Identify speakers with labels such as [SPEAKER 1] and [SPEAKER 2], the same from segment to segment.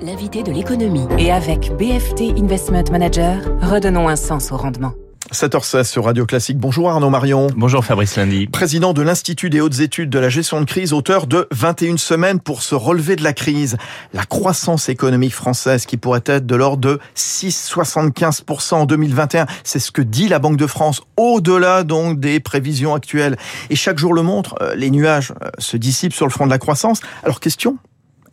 [SPEAKER 1] L'invité de l'économie. Et avec BFT Investment Manager, redonnons un sens au rendement.
[SPEAKER 2] 7h16 sur Radio Classique. Bonjour Arnaud Marion.
[SPEAKER 3] Bonjour Fabrice Lundi.
[SPEAKER 2] Président de l'Institut des hautes études de la gestion de crise, auteur de 21 semaines pour se relever de la crise. La croissance économique française qui pourrait être de l'ordre de 6,75% en 2021. C'est ce que dit la Banque de France, au-delà donc des prévisions actuelles. Et chaque jour le montre, euh, les nuages euh, se dissipent sur le front de la croissance. Alors question,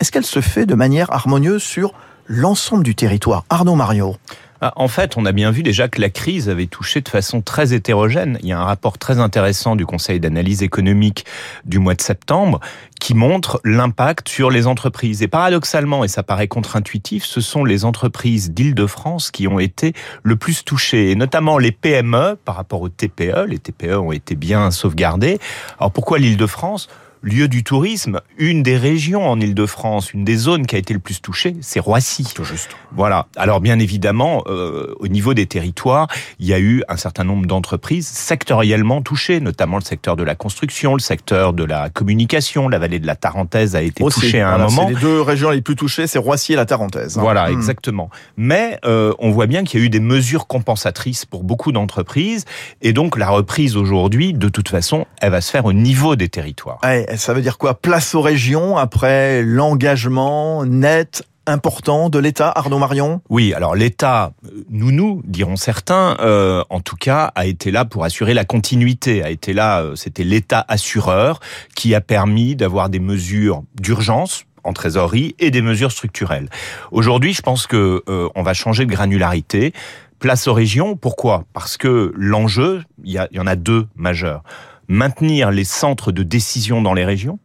[SPEAKER 2] est-ce qu'elle se fait de manière harmonieuse sur l'ensemble du territoire? Arnaud Marion
[SPEAKER 3] ah, en fait, on a bien vu déjà que la crise avait touché de façon très hétérogène. Il y a un rapport très intéressant du Conseil d'analyse économique du mois de septembre qui montre l'impact sur les entreprises. Et paradoxalement, et ça paraît contre-intuitif, ce sont les entreprises d'Île-de-France qui ont été le plus touchées, et notamment les PME par rapport aux TPE. Les TPE ont été bien sauvegardées. Alors pourquoi l'Île-de-France? Lieu du tourisme, une des régions en Ile-de-France, une des zones qui a été le plus touchée, c'est Roissy.
[SPEAKER 2] Tout juste.
[SPEAKER 3] Voilà. Alors bien évidemment, euh, au niveau des territoires, il y a eu un certain nombre d'entreprises sectoriellement touchées, notamment le secteur de la construction, le secteur de la communication. La vallée de la Tarentaise a été touchée à un moment.
[SPEAKER 2] C'est les deux régions les plus touchées, c'est Roissy et la Tarentaise.
[SPEAKER 3] Hein. Voilà, hmm. exactement. Mais euh, on voit bien qu'il y a eu des mesures compensatrices pour beaucoup d'entreprises, et donc la reprise aujourd'hui, de toute façon, elle va se faire au niveau des territoires
[SPEAKER 2] ça veut dire quoi? Place aux régions après l'engagement net important de l'État, Arnaud Marion?
[SPEAKER 3] Oui, alors l'État, nous nous, diront certains, euh, en tout cas, a été là pour assurer la continuité, a été là, euh, c'était l'État assureur qui a permis d'avoir des mesures d'urgence en trésorerie et des mesures structurelles. Aujourd'hui, je pense que euh, on va changer de granularité. Place aux régions, pourquoi? Parce que l'enjeu, il y, y en a deux majeurs maintenir les centres de décision dans les régions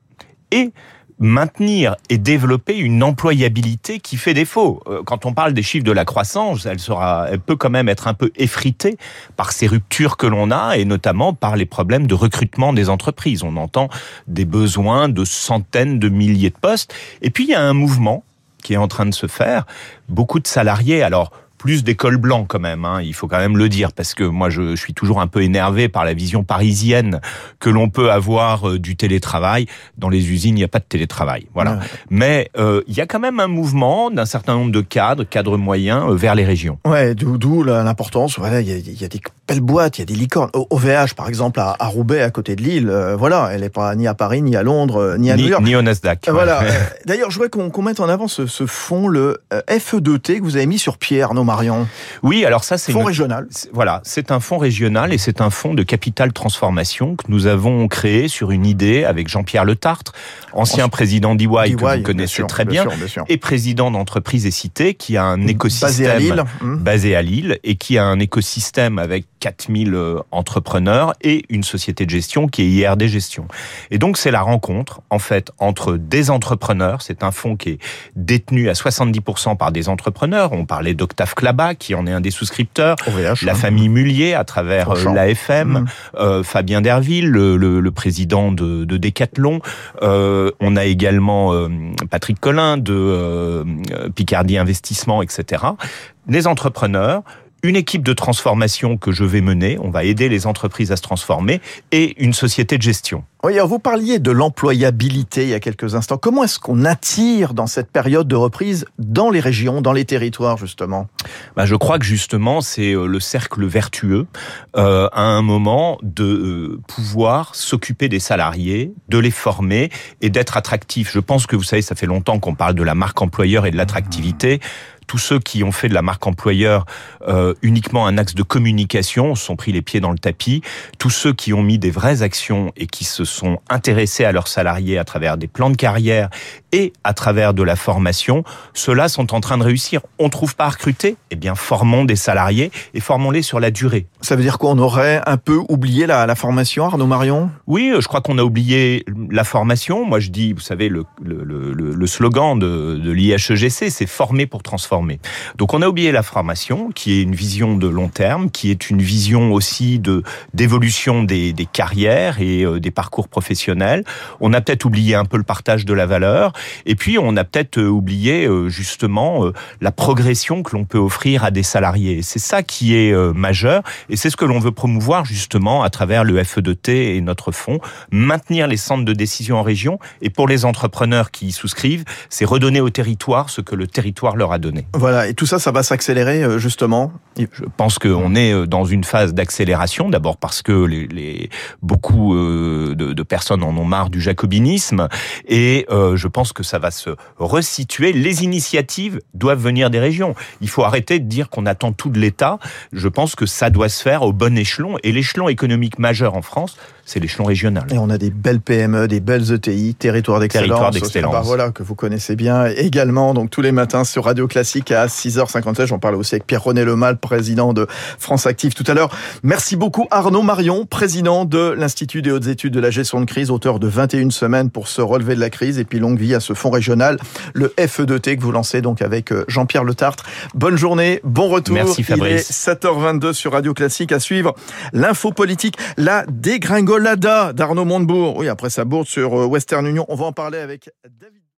[SPEAKER 3] et maintenir et développer une employabilité qui fait défaut. Euh, quand on parle des chiffres de la croissance, elle sera, elle peut quand même être un peu effritée par ces ruptures que l'on a et notamment par les problèmes de recrutement des entreprises. On entend des besoins de centaines de milliers de postes. Et puis il y a un mouvement qui est en train de se faire. Beaucoup de salariés, alors plus d'écoles blancs quand même, hein, il faut quand même le dire, parce que moi je, suis toujours un peu énervé par la vision parisienne que l'on peut avoir euh, du télétravail. Dans les usines, il n'y a pas de télétravail. Voilà. Mais euh, il y a quand même un mouvement d'un certain nombre de cadres, cadres moyens, euh, vers les régions.
[SPEAKER 2] Ouais, d'où l'importance. Voilà, il y a, y a, des belles boîtes, il y a des licornes. OVH, par exemple, à, à Roubaix, à côté de Lille, voilà, elle n'est pas ni à Paris, ni à Londres, ni à New York.
[SPEAKER 3] Ni au Nasdaq.
[SPEAKER 2] Voilà. D'ailleurs, je voudrais qu'on mette en avant ce, ce fonds, le FE2T, que vous avez mis sur Pierre, non Marion
[SPEAKER 3] Oui, alors ça c'est
[SPEAKER 2] fonds régional.
[SPEAKER 3] Voilà, c'est un fonds régional et c'est un fonds de capital transformation que nous avons créé sur une idée avec Jean-Pierre Le Tartre, ancien président d'EY que vous connaissez très bien, et président d'entreprise et cité qui a un écosystème
[SPEAKER 2] hmm.
[SPEAKER 3] basé à Lille et qui a un écosystème avec 4000 euh, entrepreneurs et une société de gestion qui est IRD Gestion. Et donc c'est la rencontre en fait entre des entrepreneurs, c'est un fonds qui est détenu à 70% par des entrepreneurs, on parlait d'Octave Klaba qui en est un des souscripteurs, la hein. famille Mullier à travers euh, l'AFM, mmh. euh, Fabien Derville, le, président de, de Decathlon, on a également Patrick Collin de Picardie Investissement, etc. Des entrepreneurs une équipe de transformation que je vais mener, on va aider les entreprises à se transformer, et une société de gestion.
[SPEAKER 2] Oui, alors vous parliez de l'employabilité il y a quelques instants. Comment est-ce qu'on attire dans cette période de reprise dans les régions, dans les territoires justement?
[SPEAKER 3] Bah, Je crois que justement c'est euh, le cercle vertueux euh, à un moment de euh, pouvoir s'occuper des salariés, de les former et d'être attractif. Je pense que vous savez, ça fait longtemps qu'on parle de la marque employeur et de l'attractivité tous ceux qui ont fait de la marque employeur euh, uniquement un axe de communication sont pris les pieds dans le tapis. Tous ceux qui ont mis des vraies actions et qui se sont intéressés à leurs salariés à travers des plans de carrière et à travers de la formation, ceux-là sont en train de réussir. On trouve pas à recruter? Eh bien, formons des salariés et formons-les sur la durée.
[SPEAKER 2] Ça veut dire qu'on aurait un peu oublié la, la formation, Arnaud Marion?
[SPEAKER 3] Oui, je crois qu'on a oublié la formation. Moi, je dis, vous savez, le, le, le, le slogan de, de l'IHEGC, c'est former pour transformer. Donc on a oublié la formation, qui est une vision de long terme, qui est une vision aussi de d'évolution des, carrières et euh, des parcours professionnels. On a peut-être oublié un peu le partage de la valeur. Et puis, on a peut-être oublié justement la progression que l'on peut offrir à des salariés. C'est ça qui est majeur, et c'est ce que l'on veut promouvoir justement à travers le FE2T et notre fonds, maintenir les centres de décision en région, et pour les entrepreneurs qui y souscrivent, c'est redonner au territoire ce que le territoire leur a donné.
[SPEAKER 2] Voilà, et tout ça, ça va s'accélérer justement
[SPEAKER 3] Je pense qu'on est dans une phase d'accélération, d'abord parce que les, les beaucoup de, de, personnes en ont marre du jacobinisme, et je pense que ça va se resituer. Les initiatives doivent venir des régions. Il faut arrêter de dire qu'on attend tout de l'État. Je pense que ça doit se faire au bon échelon, et l'échelon économique majeur en France, c'est l'échelon régional.
[SPEAKER 2] Et on a des belles PME, des belles ETI, territoire d'excellence.
[SPEAKER 3] Territoire d'excellence.
[SPEAKER 2] Voilà, que vous connaissez bien également, donc tous les matins sur Radio Classique à 6h57. J'en parle aussi avec Pierre-René Lemal, président de France Active tout à l'heure. Merci beaucoup Arnaud Marion, président de l'Institut des hautes études de la gestion de crise, auteur de 21 semaines pour se relever de la crise et puis longue vie à ce fonds régional, le FE2T que vous lancez donc avec euh, Jean-Pierre Le Tartre. Bonne journée, bon retour.
[SPEAKER 3] Merci Fabrice.
[SPEAKER 2] Il est 7h22 sur Radio Classique à suivre l'info politique, la dégringolade Lada d'Arnaud Montebourg. Oui, après sa bourde sur euh, Western Union. On va en parler avec David.